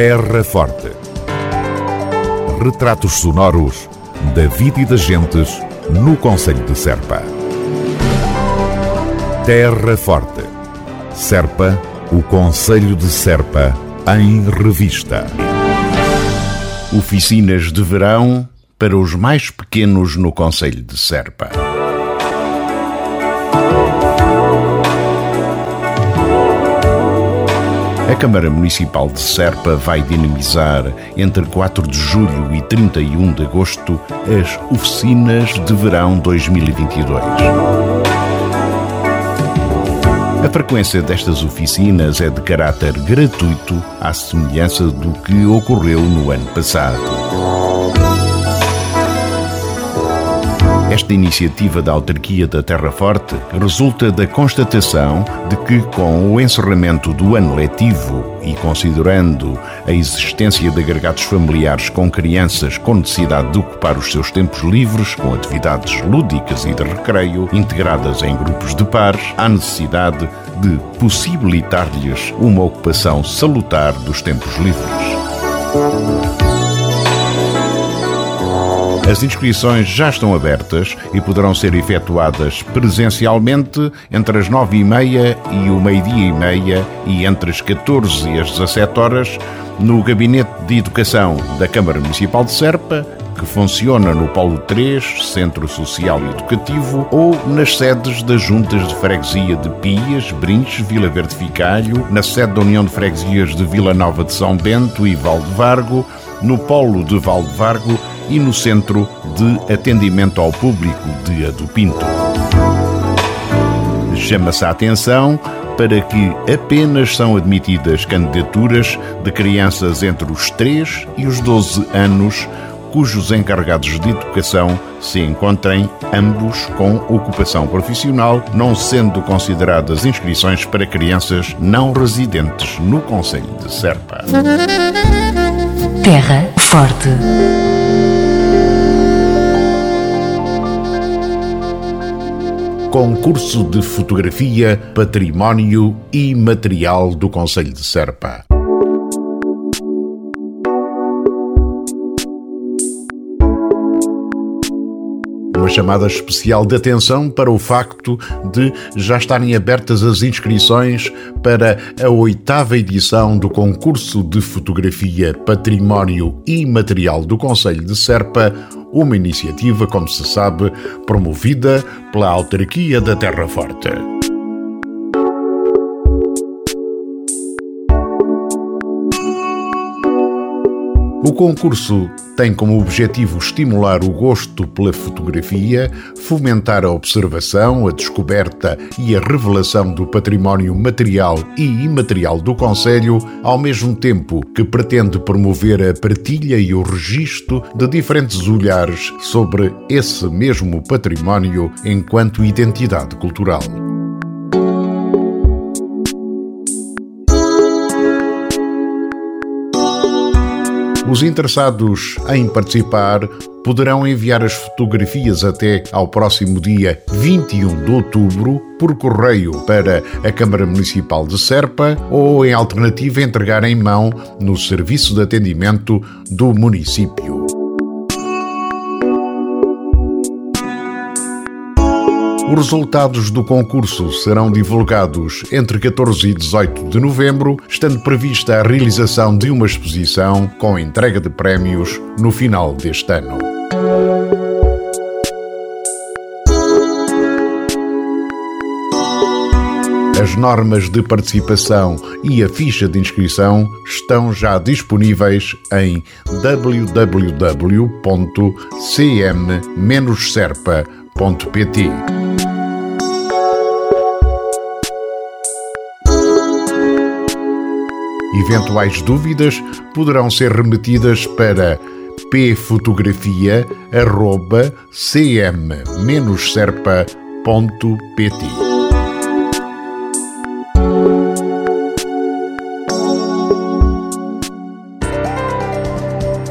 Terra Forte. Retratos sonoros da vida e das gentes no Conselho de Serpa. Terra Forte. Serpa, o Conselho de Serpa, em revista. Oficinas de verão para os mais pequenos no Conselho de Serpa. A Câmara Municipal de Serpa vai dinamizar entre 4 de julho e 31 de agosto as Oficinas de Verão 2022. A frequência destas oficinas é de caráter gratuito, à semelhança do que ocorreu no ano passado. Esta iniciativa da autarquia da Terra Forte resulta da constatação de que, com o encerramento do ano letivo e considerando a existência de agregados familiares com crianças com necessidade de ocupar os seus tempos livres com atividades lúdicas e de recreio integradas em grupos de pares, há necessidade de possibilitar-lhes uma ocupação salutar dos tempos livres. As inscrições já estão abertas e poderão ser efetuadas presencialmente entre as nove e meia e o meio-dia e meia e entre as 14 e as 17 horas no Gabinete de Educação da Câmara Municipal de Serpa, que funciona no Polo 3, Centro Social e Educativo, ou nas sedes das Juntas de Freguesia de Pias, Brinches, Vila Verde Ficalho, na sede da União de Freguesias de Vila Nova de São Bento e Valdevargo, no Polo de Valdevargo e no Centro de Atendimento ao Público de Adupinto. Chama-se a atenção para que apenas são admitidas candidaturas de crianças entre os 3 e os 12 anos cujos encarregados de educação se encontrem ambos com ocupação profissional, não sendo consideradas inscrições para crianças não residentes no Conselho de Serpa. Terra Forte. Concurso de Fotografia, Património e Material do Conselho de Serpa. Uma chamada especial de atenção para o facto de já estarem abertas as inscrições para a oitava edição do concurso de fotografia, património e material do Conselho de Serpa, uma iniciativa, como se sabe, promovida pela autarquia da Terra Forte. O concurso tem como objetivo estimular o gosto pela fotografia, fomentar a observação, a descoberta e a revelação do património material e imaterial do Conselho, ao mesmo tempo que pretende promover a partilha e o registro de diferentes olhares sobre esse mesmo património enquanto identidade cultural. Os interessados em participar poderão enviar as fotografias até ao próximo dia 21 de outubro por correio para a Câmara Municipal de Serpa ou, em alternativa, entregar em mão no serviço de atendimento do município. Os resultados do concurso serão divulgados entre 14 e 18 de novembro, estando prevista a realização de uma exposição com entrega de prémios no final deste ano. As normas de participação e a ficha de inscrição estão já disponíveis em www.cm-serpa.pt. Eventuais dúvidas poderão ser remetidas para pfotografia.cm-serpa.pt.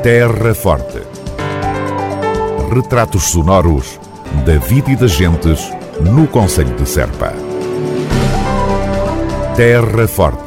Terra Forte. Retratos sonoros da vida e das gentes no Conselho de Serpa. Terra Forte